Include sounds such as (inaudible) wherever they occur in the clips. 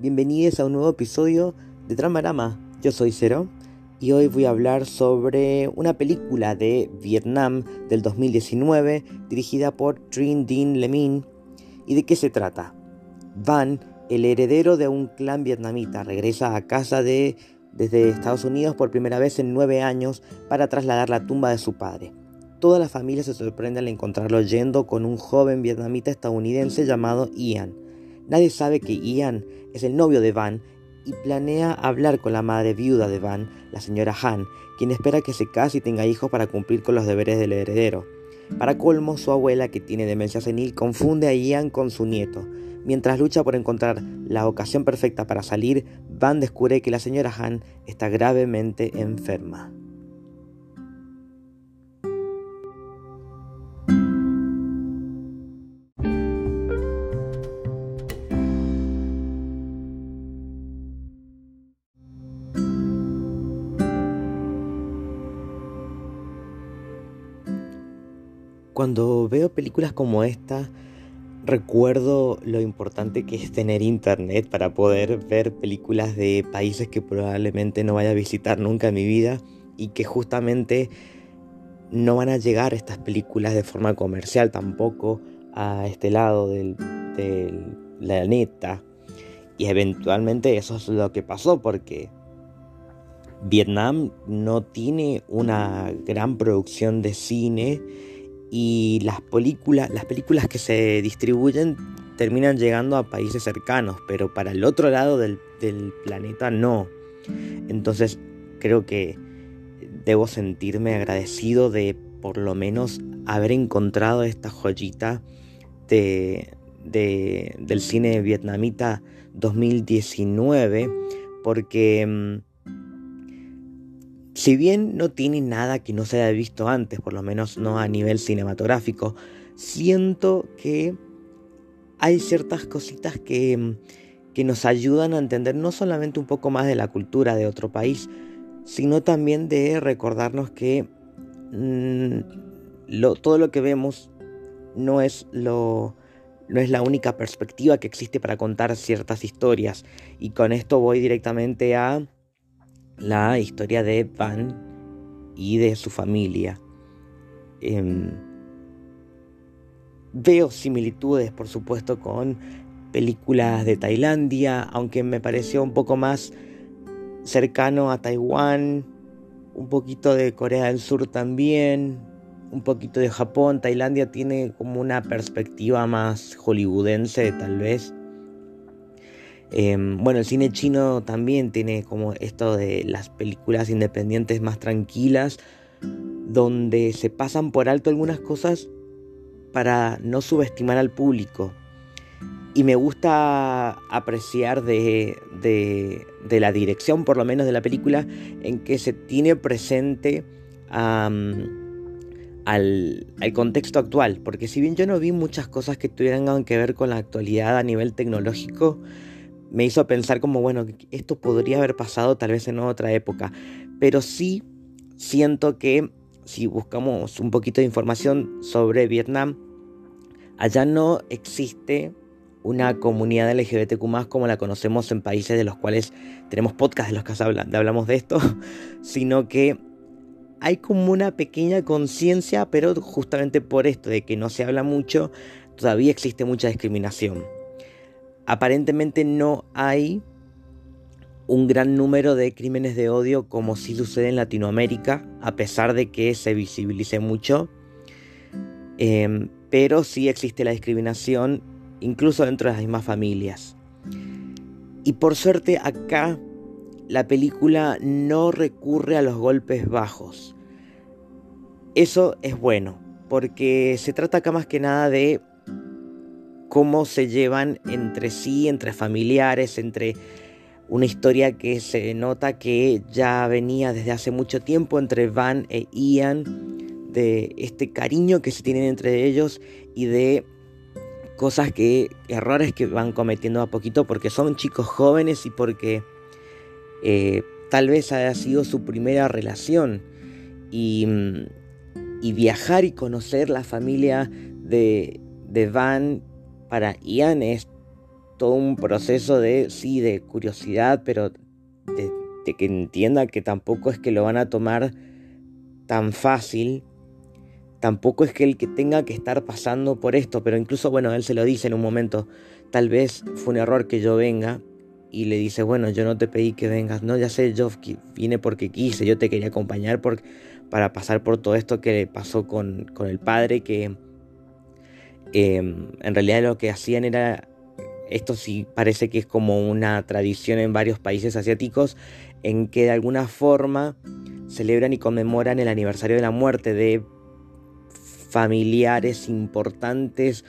Bienvenidos a un nuevo episodio de Tramarama. Yo soy Cero y hoy voy a hablar sobre una película de Vietnam del 2019 dirigida por Trinh Dinh Le ¿Y de qué se trata? Van, el heredero de un clan vietnamita, regresa a casa de, desde Estados Unidos por primera vez en nueve años para trasladar la tumba de su padre. Toda la familia se sorprende al encontrarlo yendo con un joven vietnamita estadounidense llamado Ian. Nadie sabe que Ian es el novio de Van y planea hablar con la madre viuda de Van, la señora Han, quien espera que se case y tenga hijos para cumplir con los deberes del heredero. Para colmo, su abuela, que tiene demencia senil, confunde a Ian con su nieto. Mientras lucha por encontrar la ocasión perfecta para salir, Van descubre que la señora Han está gravemente enferma. Cuando veo películas como esta, recuerdo lo importante que es tener internet para poder ver películas de países que probablemente no vaya a visitar nunca en mi vida y que justamente no van a llegar estas películas de forma comercial tampoco a este lado del, planeta. Y eventualmente eso es lo que pasó porque Vietnam no tiene una gran producción de cine y las películas, las películas que se distribuyen terminan llegando a países cercanos, pero para el otro lado del, planeta no. Entonces creo que debo sentirme agradecido de por lo menos haber encontrado esta joyita de, del cine vietnamita 2019, porque mm, si bien no tiene nada que no se haya visto antes, por lo menos no a nivel cinematográfico, siento que hay ciertas cositas que, que nos ayudan a entender no solamente un poco más de la cultura de otro país, sino también de recordarnos que mm, todo lo que vemos no es lo, no es la única perspectiva que existe para contar ciertas historias. Y con esto voy directamente a la historia de Van y de su familia. Em, veo similitudes, por supuesto, con películas de Tailandia, aunque me pareció un poco más cercano a Taiwán, un poquito de Corea del Sur también, un poquito de Japón. Tailandia tiene como una perspectiva más hollywoodense, tal vez. Em, bueno, el cine chino también tiene como esto de las películas independientes más tranquilas, donde se pasan por alto algunas cosas para no subestimar al público. Y me gusta apreciar de, de, la dirección, por lo menos de la película, en que se tiene presente al, al, contexto actual. Porque si bien yo no vi muchas cosas que tuvieran que ver con la actualidad a nivel tecnológico, me hizo pensar como, bueno, esto podría haber pasado tal vez en otra época, pero sí siento que si buscamos un poquito de información sobre Vietnam, allá no existe una comunidad LGBTQ más como la conocemos en países de los cuales tenemos podcasts de los que hablamos de esto, (laughs) sino que hay como una pequeña conciencia, pero justamente por esto de que no se habla mucho, todavía existe mucha discriminación aparentemente no hay un gran número de crímenes de odio como sí sucede en Latinoamérica, a pesar de que se visibilice mucho. Em, pero sí existe la discriminación incluso dentro de las mismas familias. Y por suerte acá la película no recurre a los golpes bajos. Eso es bueno, porque se trata acá más que nada de cómo se llevan entre sí, entre familiares, entre una historia que se nota que ya venía desde hace mucho tiempo entre Van e Ian, de este cariño que se tienen entre ellos y de cosas que, errores que van cometiendo a poquito porque son chicos jóvenes y porque eh, tal vez haya sido su primera relación. Y, y viajar y conocer la familia de, de Van para Ian es todo un proceso de, sí, de curiosidad, pero de, que entienda que tampoco es que lo van a tomar tan fácil. Tampoco es que el que tenga que estar pasando por esto, pero incluso, bueno, él se lo dice en un momento, tal vez fue un error que yo venga y le dice, bueno, yo no te pedí que vengas, no, ya sé, yo vine porque quise, yo te quería acompañar por, para pasar por todo esto que pasó con, con el padre, que em, en realidad lo que hacían era, esto sí parece que es como una tradición en varios países asiáticos, en que de alguna forma celebran y conmemoran el aniversario de la muerte de familiares importantes,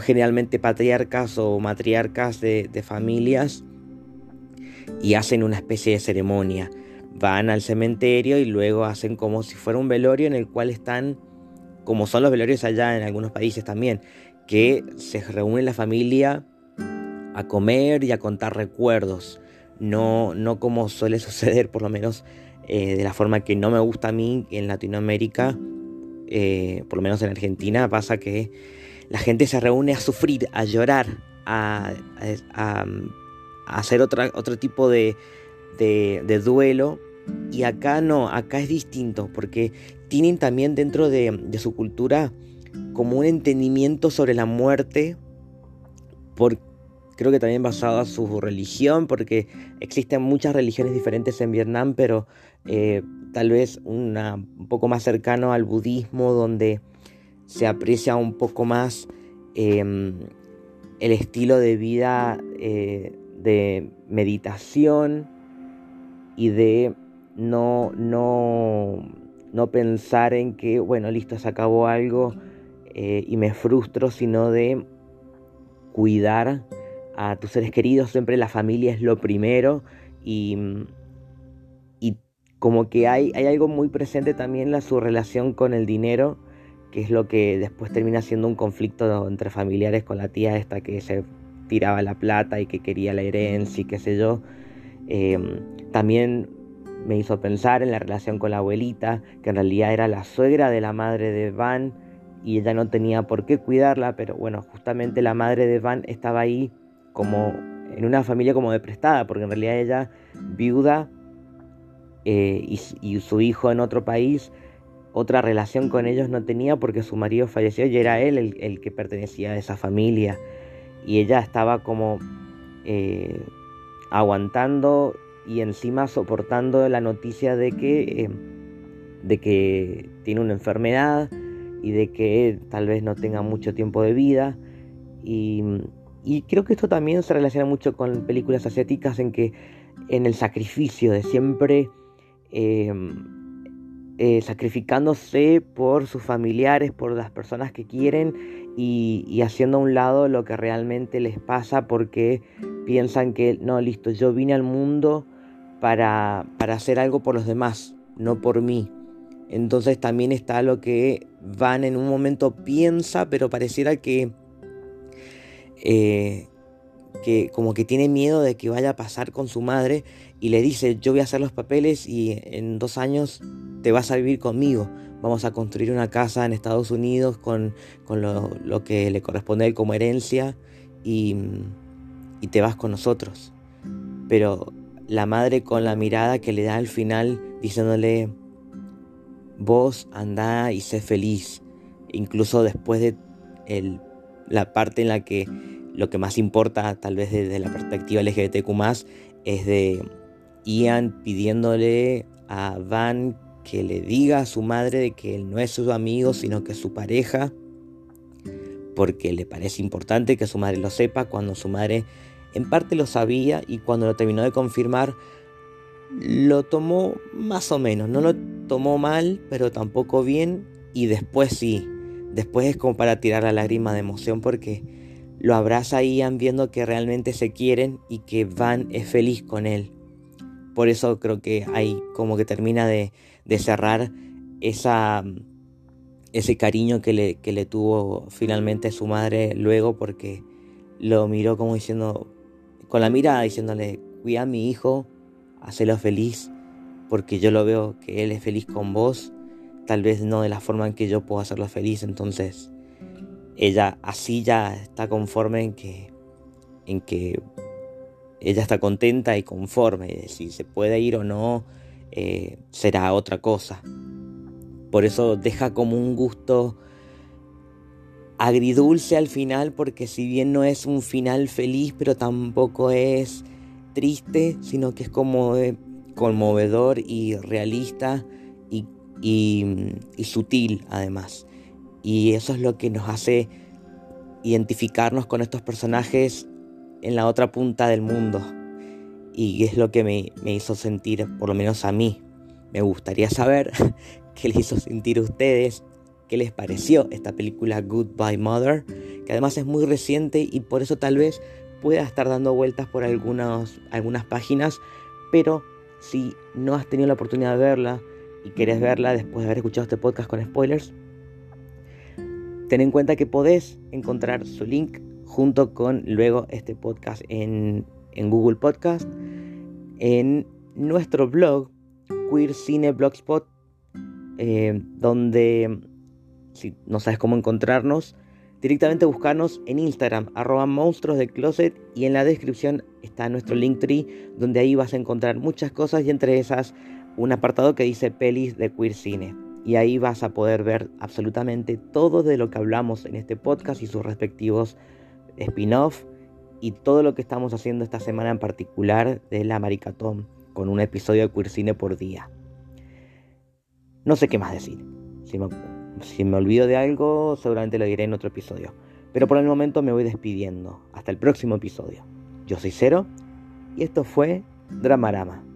generalmente patriarcas o matriarcas de, familias, y hacen una especie de ceremonia. Van al cementerio y luego hacen como si fuera un velorio en el cual están, como son los velorios allá en algunos países también, que se reúne la familia a comer y a contar recuerdos. No, no como suele (laughs) suceder, por lo menos eh, de la forma que no me gusta a mí en Latinoamérica, eh, por lo menos en Argentina, pasa que la gente se reúne a sufrir, a llorar, a, hacer otro tipo de, duelo. Y acá no, acá es distinto, porque tienen también dentro de, su cultura como un entendimiento sobre la muerte, por, creo que también basado a su religión, porque existen muchas religiones diferentes en Vietnam, pero eh, tal vez una, un poco más cercano al budismo, donde se aprecia un poco más em, el estilo de vida eh, de meditación y de no, no, no pensar en que, bueno, listo, se acabó algo eh, y me frustro, sino de cuidar a tus seres queridos, siempre la familia es lo primero y como que hay, hay algo muy presente también en su relación con el dinero, que es lo que después termina siendo un conflicto entre familiares con la tía esta que se tiraba la plata y que quería la herencia y qué sé yo. Em, también me hizo pensar en la relación con la abuelita, que en realidad era la suegra de la madre de Van y ella no tenía por qué cuidarla, pero bueno, justamente la madre de Van estaba ahí como en una familia como de prestada, porque en realidad ella viuda eh, y, su hijo en otro país, otra relación con ellos no tenía porque su marido falleció y era él el, que pertenecía a esa familia. Y ella estaba como eh, aguantando y encima soportando la noticia de que, eh, de que tiene una enfermedad y de que tal vez no tenga mucho tiempo de vida. Y, y creo que esto también se relaciona mucho con películas asiáticas en que en el sacrificio de siempre Em, eh, sacrificándose por sus familiares, por las personas que quieren y, haciendo a un lado lo que realmente les pasa porque piensan que no, listo, yo vine al mundo para, para hacer algo por los demás, no por mí. Entonces también está lo que Van en un momento piensa, pero pareciera que, eh, que como que tiene miedo de que vaya a pasar con su madre y le dice, yo voy a hacer los papeles y en dos años te vas a vivir conmigo. Vamos a construir una casa en Estados Unidos con, lo, que le corresponde como herencia y, y te vas con nosotros. Pero la madre con la mirada que le da al final diciéndole, vos anda y sé feliz. Incluso después de el, la parte en la que lo que más importa, tal vez desde la perspectiva LGBTQ, es de Ian pidiéndole a Van que le diga a su madre de que él no es su amigo, sino que es su pareja, porque le parece importante que su madre lo sepa, cuando su madre en parte lo sabía y cuando lo terminó de confirmar, lo tomó más o menos, no lo tomó mal, pero tampoco bien, y después sí, después es como para tirar la lágrima de emoción porque lo abraza a Ian viendo que realmente se quieren y que Van es feliz con él. Por eso creo que ahí como que termina de, cerrar esa, ese cariño que le, que le tuvo finalmente su madre luego porque lo miró como diciendo, con la mirada diciéndole, cuida a mi hijo, hacelo feliz, porque yo lo veo que él es feliz con vos, tal vez no de la forma en que yo puedo hacerlo feliz, entonces ella así ya está conforme en que en que ella está contenta y conforme. Si se puede ir o no, eh, será otra cosa. Por eso deja como un gusto agridulce al final, porque si bien no es un final feliz, pero tampoco es triste, sino que es como eh, conmovedor y realista y, sutil además. Y eso es lo que nos hace identificarnos con estos personajes en la otra punta del mundo. Y es lo que me, hizo sentir, por lo menos a mí. Me gustaría saber (laughs) qué les hizo sentir a ustedes, qué les pareció esta película Goodbye Mother, que además es muy reciente y por eso tal vez pueda estar dando vueltas por algunas, algunas páginas, pero si no has tenido la oportunidad de verla y quieres verla después de haber escuchado este podcast con spoilers, ten en cuenta que podés encontrar su link junto con luego este podcast en, Google Podcast, en nuestro blog Queer Cine Blogspot, eh, donde si no sabes cómo encontrarnos, directamente buscarnos en Instagram, arroba monstruos de closet y en la descripción está nuestro link tree, donde ahí vas a encontrar muchas cosas y entre esas un apartado que dice pelis de queer cine. Y ahí vas a poder ver absolutamente todo de lo que hablamos en este podcast y sus respectivos spin-off y todo lo que estamos haciendo esta semana en particular de la Maricatón con un episodio de Queer Cine por día. No sé qué más decir. Si me, si me olvido de algo, seguramente lo diré en otro episodio. Pero por el momento me voy despidiendo. Hasta el próximo episodio. Yo soy Cero y esto fue Dramarama.